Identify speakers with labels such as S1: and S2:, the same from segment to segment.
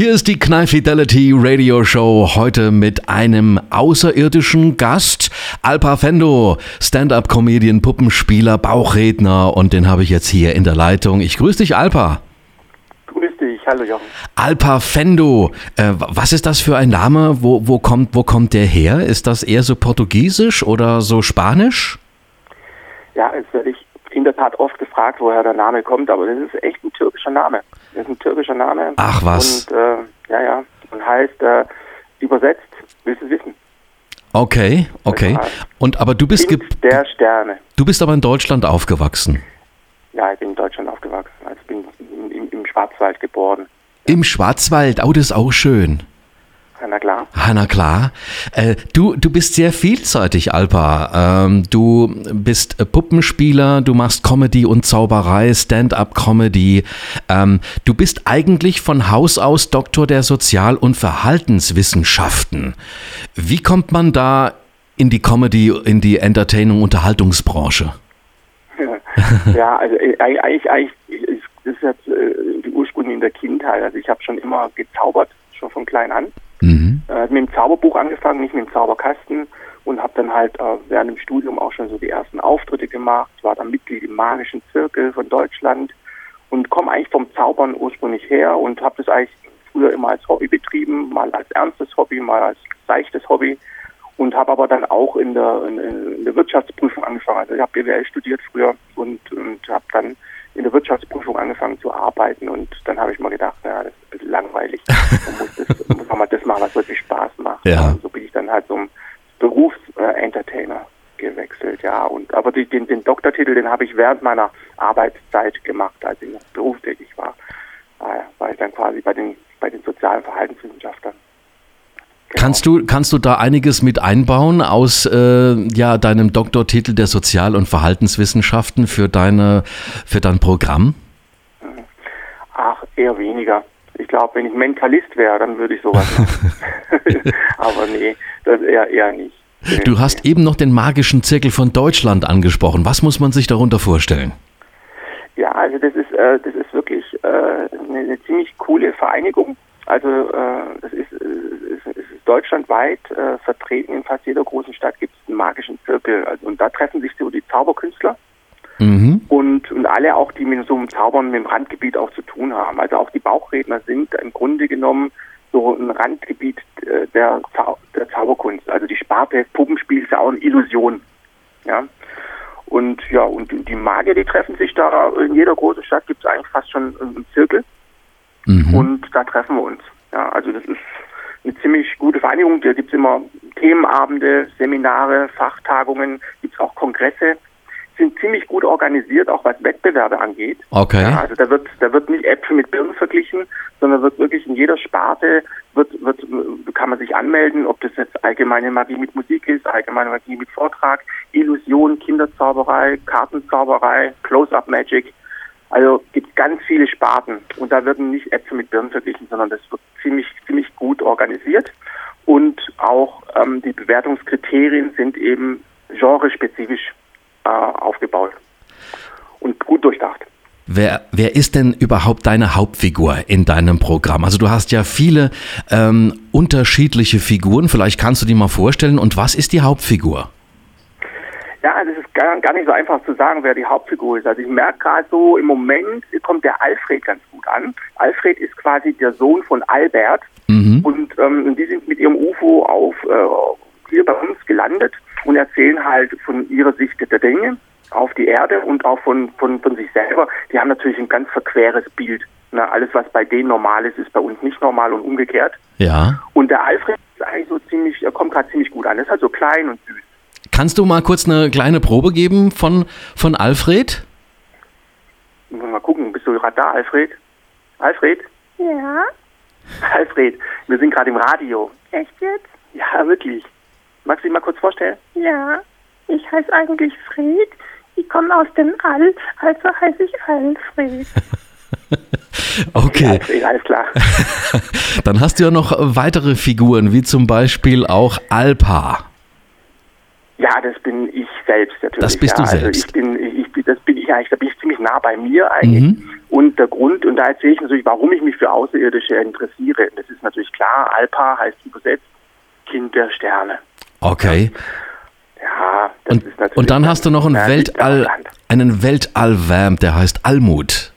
S1: Hier ist die Knife Fidelity Radio Show heute mit einem außerirdischen Gast, Alpa Fendo, Stand-up-Comedian, Puppenspieler, Bauchredner und den habe ich jetzt hier in der Leitung. Ich grüße dich, Alpa.
S2: Grüß dich, hallo Jochen.
S1: Alpa Fendo, äh, was ist das für ein Name? Wo, wo, kommt, wo kommt der her? Ist das eher so portugiesisch oder so spanisch?
S2: Ja, es werde ich in der Tat oft gefragt, woher der Name kommt, aber das ist echt ein türkischer Name. Das ist ein türkischer Name.
S1: Ach was.
S2: Und äh, ja, ja. Und heißt äh, übersetzt, willst du wissen?
S1: Okay, okay. Und aber du bist
S2: kind der Sterne.
S1: Du bist aber in Deutschland aufgewachsen.
S2: Ja, ich bin in Deutschland aufgewachsen. Also bin im, im Schwarzwald geboren.
S1: Im Schwarzwald, oh, das ist auch schön.
S2: Na klar.
S1: Ah, na klar. Äh, du, du bist sehr vielseitig, Alpa. Ähm, du bist äh, Puppenspieler, du machst Comedy und Zauberei, Stand-up-Comedy. Ähm, du bist eigentlich von Haus aus Doktor der Sozial- und Verhaltenswissenschaften. Wie kommt man da in die Comedy, in die Entertainung-Unterhaltungsbranche?
S2: ja, also äh, eigentlich, eigentlich das ist jetzt äh, die Ursprünge in der Kindheit. Also ich habe schon immer gezaubert, schon von klein an. Mhm. Äh, mit dem Zauberbuch angefangen, nicht mit dem Zauberkasten und habe dann halt äh, während dem Studium auch schon so die ersten Auftritte gemacht, war dann Mitglied im Magischen Zirkel von Deutschland und komme eigentlich vom Zaubern ursprünglich her und habe das eigentlich früher immer als Hobby betrieben, mal als ernstes Hobby, mal als seichtes Hobby und habe aber dann auch in der, in, in der Wirtschaftsprüfung angefangen. Also ich habe BWL studiert früher und, und habe dann in der Wirtschaftsprüfung angefangen zu arbeiten und dann habe ich mal gedacht, naja, das ist ein bisschen langweilig. Man muss, das, muss man mal das machen, was wirklich Spaß macht.
S1: Ja.
S2: Und so bin ich dann halt zum Berufsentertainer gewechselt, ja. Und aber die, den, den Doktortitel, den habe ich während meiner Arbeitszeit gemacht, als ich noch berufstätig war. Äh, war ich dann quasi bei den bei den sozialen Verhaltenswissenschaftlern.
S1: Genau. Kannst du, kannst du da einiges mit einbauen aus äh, ja, deinem Doktortitel der Sozial- und Verhaltenswissenschaften für, deine, für dein Programm?
S2: Ach, eher weniger. Ich glaube, wenn ich Mentalist wäre, dann würde ich sowas machen. Aber nee, das eher, eher nicht.
S1: Du hast eben noch den magischen Zirkel von Deutschland angesprochen. Was muss man sich darunter vorstellen?
S2: Ja, also das ist, äh, das ist wirklich äh, eine, eine ziemlich coole Vereinigung. Also äh, das ist, ist, ist deutschlandweit äh, vertreten. In fast jeder großen Stadt gibt es einen magischen Zirkel. Also, und da treffen sich so die Zauberkünstler mhm. und, und alle auch, die mit so einem Zaubern mit dem Randgebiet auch zu tun haben. Also auch die Bauchredner sind im Grunde genommen so ein Randgebiet äh, der, Zau der Zauberkunst. Also die Sparte Puppenspiel ist ja auch eine Illusion. Ja. Und ja, und die Magier, die treffen sich da, in jeder großen Stadt gibt es eigentlich fast schon einen Zirkel. Mhm. Und da treffen wir uns. Ja, also das ist eine ziemlich gute Vereinigung. Da gibt es immer Themenabende, Seminare, Fachtagungen, gibt es auch Kongresse. Sind ziemlich gut organisiert, auch was Wettbewerbe angeht.
S1: Okay.
S2: Ja, also da wird, da wird nicht Äpfel mit Birnen verglichen, sondern wird wirklich in jeder Sparte wird, wird, kann man sich anmelden, ob das jetzt allgemeine Magie mit Musik ist, allgemeine Magie mit Vortrag, Illusion, Kinderzauberei, Kartenzauberei, Close-Up Magic. Also gibt es ganz viele Sparten und da werden nicht Äpfel mit Birnen verglichen, sondern das wird ziemlich, ziemlich gut organisiert und auch ähm, die Bewertungskriterien sind eben genrespezifisch äh, aufgebaut und gut durchdacht.
S1: Wer, wer ist denn überhaupt deine Hauptfigur in deinem Programm? Also du hast ja viele ähm, unterschiedliche Figuren, vielleicht kannst du die mal vorstellen. Und was ist die Hauptfigur?
S2: Ja, also es gar, gar nicht so einfach zu sagen, wer die Hauptfigur ist. Also ich merke gerade so, im Moment kommt der Alfred ganz gut an. Alfred ist quasi der Sohn von Albert mhm. und ähm, die sind mit ihrem UFO auf äh, hier bei uns gelandet und erzählen halt von ihrer Sicht der Dinge auf die Erde und auch von, von, von sich selber. Die haben natürlich ein ganz verqueres Bild. Na, alles, was bei denen normal ist, ist bei uns nicht normal und umgekehrt.
S1: Ja.
S2: Und der Alfred ist eigentlich so ziemlich, er kommt gerade ziemlich gut an. Er ist halt so klein und süß.
S1: Kannst du mal kurz eine kleine Probe geben von, von Alfred?
S2: Mal gucken, bist du gerade da, Alfred? Alfred?
S3: Ja.
S2: Alfred, wir sind gerade im Radio.
S3: Echt jetzt?
S2: Ja, wirklich. Magst du dich mal kurz vorstellen?
S3: Ja. Ich heiße eigentlich Fred. Ich komme aus dem All, also heiße ich Alfred.
S1: Okay.
S2: Alfred, alles klar.
S1: Dann hast du ja noch weitere Figuren, wie zum Beispiel auch Alpa.
S2: Ja, das bin ich selbst natürlich.
S1: Das bist
S2: ja.
S1: du
S2: Also
S1: selbst.
S2: ich bin, ich, das bin ich eigentlich, da bin ich ziemlich nah bei mir eigentlich.
S1: Mhm.
S2: Und der Grund, und da erzähle ich natürlich, warum ich mich für Außerirdische interessiere. Das ist natürlich klar, Alpa heißt übersetzt Kind der Sterne.
S1: Okay.
S2: Ja, das
S1: Und,
S2: ist natürlich.
S1: und dann hast du noch einen Weltall, einen Weltallvamp, der heißt Almut.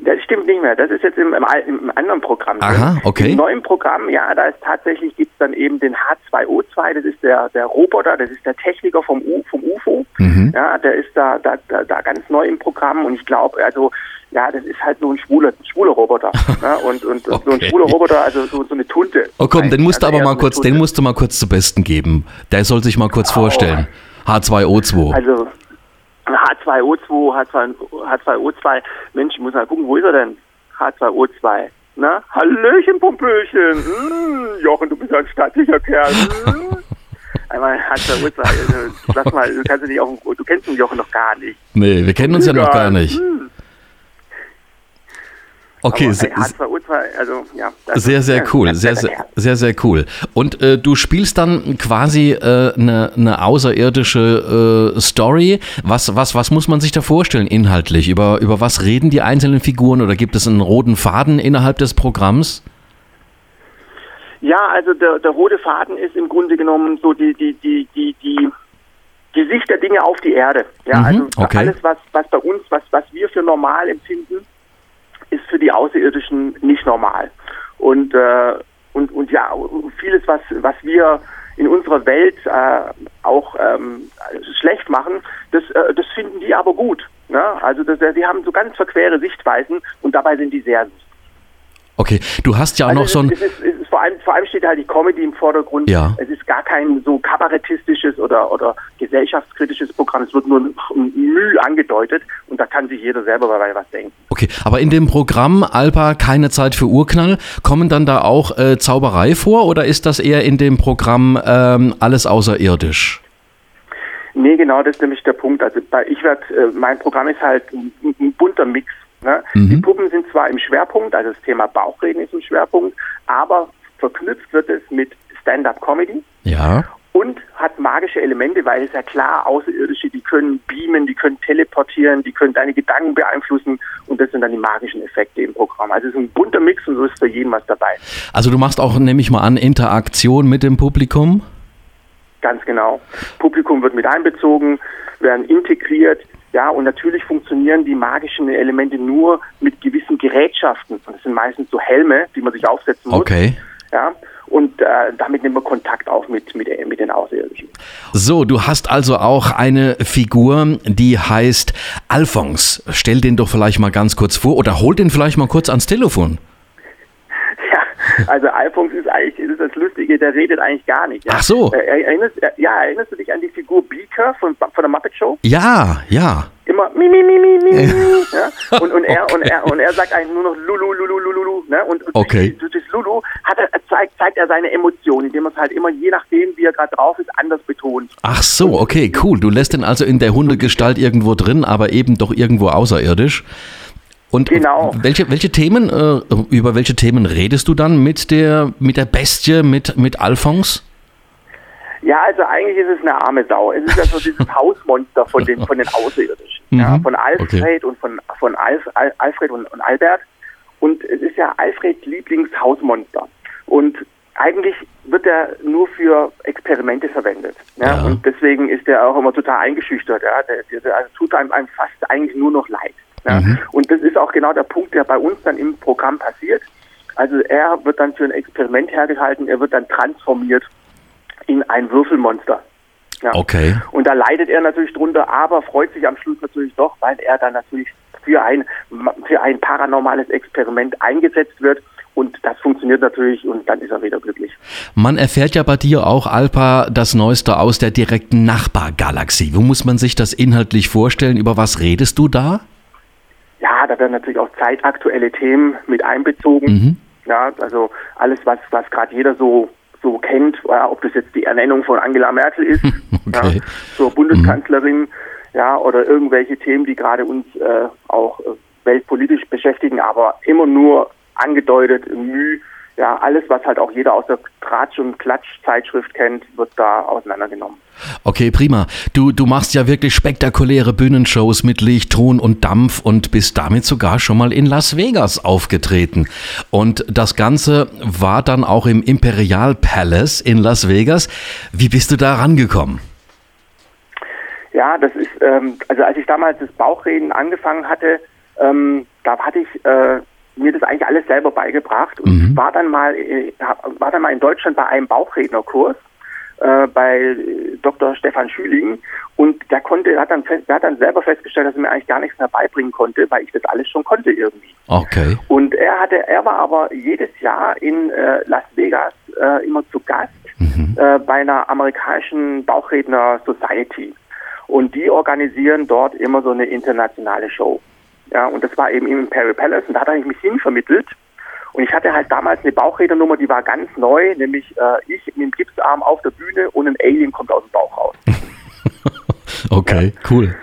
S2: Das stimmt nicht mehr. Das ist jetzt im, im, im anderen Programm.
S1: Aha, okay.
S2: Im neuen Programm, ja, da ist tatsächlich gibt es dann eben den H2O2, das ist der, der Roboter, das ist der Techniker vom, U, vom UFO.
S1: Mhm.
S2: Ja, der ist da, da, da, da ganz neu im Programm und ich glaube, also, ja, das ist halt so ein schwuler, schwuler Roboter. ja, und, und, und so ein
S1: Okay.
S2: schwuler Roboter, also so, so eine Tunte.
S1: Oh komm, den musst du
S2: Also
S1: aber mal kurz, den musst du mal kurz zu Besten geben. Der soll sich mal kurz vorstellen. H2O2.
S2: Also H2O2, H2, H2O2, Mensch, ich muss mal gucken, wo ist er denn? H2O2. Na, Hallöchen, Pompöchen. Hm, Jochen, du bist ja ein stattlicher Kerl. Hm. Einmal H2O2, also, lass mal, du kannst ja nicht auf dem, du kennst den Jochen noch gar nicht.
S1: Nee, wir kennen uns ja noch gar nicht.
S2: Hm.
S1: Okay,
S2: Aber,
S1: se-
S2: ey, H2O2, also, ja.
S1: sehr, sehr cool. Sehr, sehr, sehr, sehr cool. Und äh, du spielst dann quasi äh, eine, eine außerirdische äh, Story. Was, was, was muss man sich da vorstellen inhaltlich? Über, über was reden die einzelnen Figuren oder gibt es einen roten Faden innerhalb des Programms?
S2: Ja, also der, der rote Faden ist im Grunde genommen so die, die, die, die, die, die Sicht der Dinge auf die Erde. Ja,
S1: Mhm,
S2: also
S1: okay.
S2: alles, was, was bei uns, was, was wir für normal empfinden, ist für die Außerirdischen nicht normal. Und, äh, und, und ja, vieles, was, was wir in unserer Welt äh, auch ähm, schlecht machen, das, äh, das finden die aber gut. Ne? Also das, die haben so ganz verquere Sichtweisen und dabei sind die sehr.
S1: Okay, du hast ja auch
S2: Also
S1: noch so ein.
S2: es, ist, es ist vor, allem, vor allem steht halt die Comedy im Vordergrund.
S1: Ja.
S2: Es ist gar kein so kabarettistisches oder, oder gesellschaftskritisches Programm. Es wird nur Mühe angedeutet und da kann sich jeder selber bei was denken.
S1: Okay, aber in dem Programm Alpa keine Zeit für Urknall, kommen dann da auch äh, Zauberei vor oder ist das eher in dem Programm ähm, alles außerirdisch?
S2: Nee, genau, das ist nämlich der Punkt. Also bei, ich werd, äh, mein Programm ist halt ein, ein bunter Mix. Ne?
S1: Mhm.
S2: Die Puppen sind zwar im Schwerpunkt, also das Thema Bauchreden ist im Schwerpunkt, aber verknüpft wird es mit Stand-up-Comedy.
S1: Ja.
S2: und hat magische Elemente, weil es ja klar, Außerirdische, die können beamen, die können teleportieren, die können deine Gedanken beeinflussen und das sind dann die magischen Effekte im Programm. Also es ist ein bunter Mix und so ist für jeden was dabei.
S1: Also du machst auch, nehme ich mal an, Interaktion mit dem Publikum?
S2: Ganz genau. Publikum wird mit einbezogen, werden integriert, ja, und natürlich funktionieren die magischen Elemente nur mit gewissen Gerätschaften. Und das sind meistens so Helme, die man sich aufsetzen muss.
S1: Okay.
S2: Ja, und äh, damit nimmt man Kontakt auf mit, mit, mit den Außerirdischen.
S1: So, du hast also auch eine Figur, die heißt Alphons. Stell den doch vielleicht mal ganz kurz vor oder hol den vielleicht mal kurz ans Telefon.
S2: Also Alphons ist eigentlich ist das Lustige, der redet eigentlich gar nicht. Ja.
S1: Ach so.
S2: Äh, Erinnerst, äh, ja, erinnerst du dich an die Figur Beaker von, von der Muppet Show?
S1: Ja, ja.
S2: Immer mi, mi, mi, mi, mi, ja? und, und, er, und, er, und er sagt eigentlich nur noch Lulu, Lulu, Lulu, Lulu. Ne? Und, und
S1: Okay.
S2: durch, durch Lulu hat er, zeigt, zeigt er seine Emotionen, indem er es halt immer, je nachdem, wie er gerade drauf ist, anders betont.
S1: Ach so, okay, cool. Du lässt den also in der Hundegestalt irgendwo drin, aber eben doch irgendwo außerirdisch. Und
S2: Genau.
S1: welche, welche Themen, äh, über welche Themen redest du dann mit der, mit der Bestie, mit, mit Alphons?
S2: Ja, also eigentlich ist es eine arme Sau. Es ist ja so dieses Hausmonster von den, von den Außerirdischen. Ja,
S1: Mhm.
S2: von Alfred
S1: Okay.
S2: und von, von Alf, Al, Alfred und, und Albert. Und es ist ja Alfreds Lieblingshausmonster. Und eigentlich wird er nur für Experimente verwendet. Ja?
S1: Ja.
S2: Und deswegen ist er auch immer total eingeschüchtert. Ja? Der, der also tut einem, einem fast eigentlich nur noch leid. Ja?
S1: Mhm.
S2: Und das ist auch genau der Punkt, der bei uns dann im Programm passiert. Also er wird dann für ein Experiment hergehalten, er wird dann transformiert in ein Würfelmonster. Ja.
S1: Okay.
S2: Und da leidet er natürlich drunter, aber freut sich am Schluss natürlich doch, weil er dann natürlich für ein, für ein paranormales Experiment eingesetzt wird. Und das funktioniert natürlich und dann ist er wieder glücklich.
S1: Man erfährt ja bei dir auch, Alpa, das Neueste aus der direkten Nachbargalaxie. Wo muss man sich das inhaltlich vorstellen? Über was redest du da?
S2: Ja, da werden natürlich auch zeitaktuelle Themen mit einbezogen.
S1: Mhm.
S2: Ja, also alles, was, was gerade jeder so, so kennt, ja, ob das jetzt die Ernennung von Angela Merkel ist,
S1: Okay.
S2: ja, zur Bundeskanzlerin, ja, oder irgendwelche Themen, die gerade uns äh, auch äh, weltpolitisch beschäftigen, aber immer nur angedeutet, Mühe, ja, alles, was halt auch jeder aus der Tratsch- und Klatsch-Zeitschrift kennt, wird da auseinandergenommen.
S1: Okay, prima. Du, du machst ja wirklich spektakuläre Bühnenshows mit Licht, Ton und Dampf und bist damit sogar schon mal in Las Vegas aufgetreten. Und das Ganze war dann auch im Imperial Palace in Las Vegas. Wie bist du da rangekommen?
S2: Ja, das ist, ähm, also als ich damals das Bauchreden angefangen hatte, ähm, da hatte ich äh, mir das eigentlich alles selber beigebracht und mhm. war dann mal äh, war dann mal in Deutschland bei einem Bauchrednerkurs äh, bei Dr. Stefan Schüling und der konnte hat dann der hat dann selber festgestellt, dass er mir eigentlich gar nichts mehr beibringen konnte, weil ich das alles schon konnte irgendwie.
S1: Okay.
S2: Und er hatte er war aber jedes Jahr in äh, Las Vegas äh, immer zu Gast mhm. äh, bei einer amerikanischen Bauchredner Society und die organisieren dort immer so eine internationale Show. Ja, und das war eben im Imperial Palace und da hat er mich hin vermittelt. Und ich hatte halt damals eine Bauchredernummer, die war ganz neu, nämlich äh, ich mit dem Gipsarm auf der Bühne und ein Alien kommt aus dem Bauch raus.
S1: okay, ja. cool.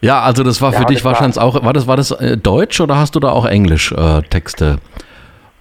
S1: Ja, also das war für ja, dich wahrscheinlich war, auch, war das, war das äh, Deutsch oder hast du da auch Englisch äh, Texte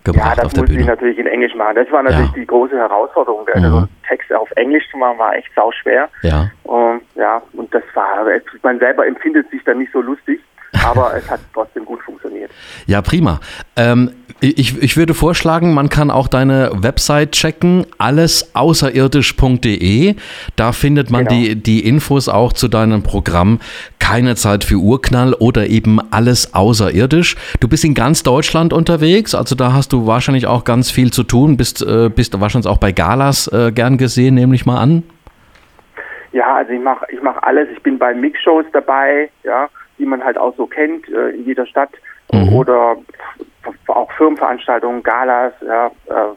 S1: gebracht
S2: ja,
S1: auf der
S2: Bühne?
S1: Ja, das musste
S2: ich natürlich in Englisch machen. Das war natürlich die große Herausforderung. Mhm. Also Texte auf Englisch zu machen war echt sau schwer.
S1: Ja.
S2: Und, ja, und das war, man selber empfindet sich dann nicht so lustig aber es hat trotzdem gut funktioniert.
S1: Ja, prima. Ähm, ich, ich würde vorschlagen, man kann auch deine Website checken, allesaußerirdisch.de. Da findet man genau. die, die Infos auch zu deinem Programm Keine Zeit für Urknall oder eben alles außerirdisch. Du bist in ganz Deutschland unterwegs, also da hast du wahrscheinlich auch ganz viel zu tun, bist, äh, bist wahrscheinlich auch bei Galas äh, gern gesehen, nehme ich mal an.
S2: Ja, also ich mache ich mach alles. Ich bin bei Mixshows dabei, ja die man halt auch so kennt äh, in jeder Stadt mhm. oder auch Firmenveranstaltungen, Galas, ja, äh,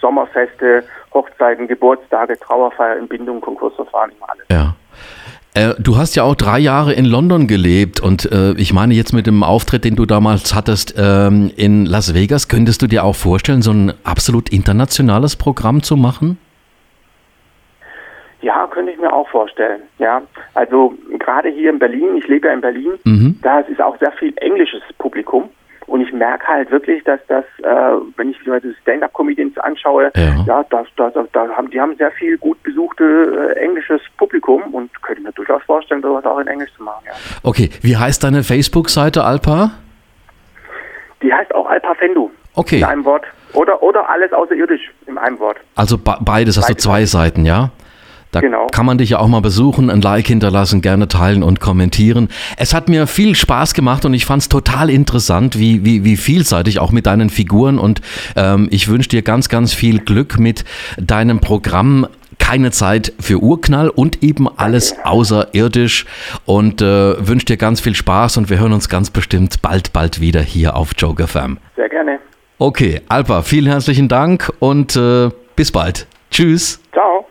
S2: Sommerfeste, Hochzeiten, Geburtstage, Trauerfeier, Entbindung, Konkursverfahren, immer alles.
S1: Ja. Äh, du hast ja auch drei Jahre in London gelebt und äh, ich meine jetzt mit dem Auftritt, den du damals hattest ähm, in Las Vegas, könntest du dir auch vorstellen, so ein absolut internationales Programm zu machen?
S2: Ja, könnte ich mir auch vorstellen. Ja, also gerade hier in Berlin, ich lebe ja in Berlin, mhm. da ist auch sehr viel englisches Publikum. Und ich merke halt wirklich, dass das, äh, wenn ich mir die Stand-up-Comedians anschaue, ja, ja das, das, da haben, die haben sehr viel gut besuchte äh, englisches Publikum und könnte mir durchaus vorstellen, sowas auch in Englisch zu machen. Ja.
S1: Okay, wie heißt deine Facebook-Seite, Alpa?
S2: Die heißt auch Alpa Fendu.
S1: Okay.
S2: In einem Wort. Oder, oder alles außerirdisch in einem Wort.
S1: Also beides, hast du zwei Seiten, ja? Da genau. kann man dich ja auch mal besuchen, ein Like hinterlassen, gerne teilen und kommentieren. Es hat mir viel Spaß gemacht und ich fand es total interessant, wie, wie, wie vielseitig auch mit deinen Figuren und ähm, ich wünsche dir ganz, ganz viel Glück mit deinem Programm keine Zeit für Urknall und eben alles außerirdisch und äh, wünsche dir ganz viel Spaß und wir hören uns ganz bestimmt bald, bald wieder hier auf Joker Fam.
S2: Sehr gerne.
S1: Okay, Alpa, vielen herzlichen Dank und äh, bis bald. Tschüss.
S2: Ciao.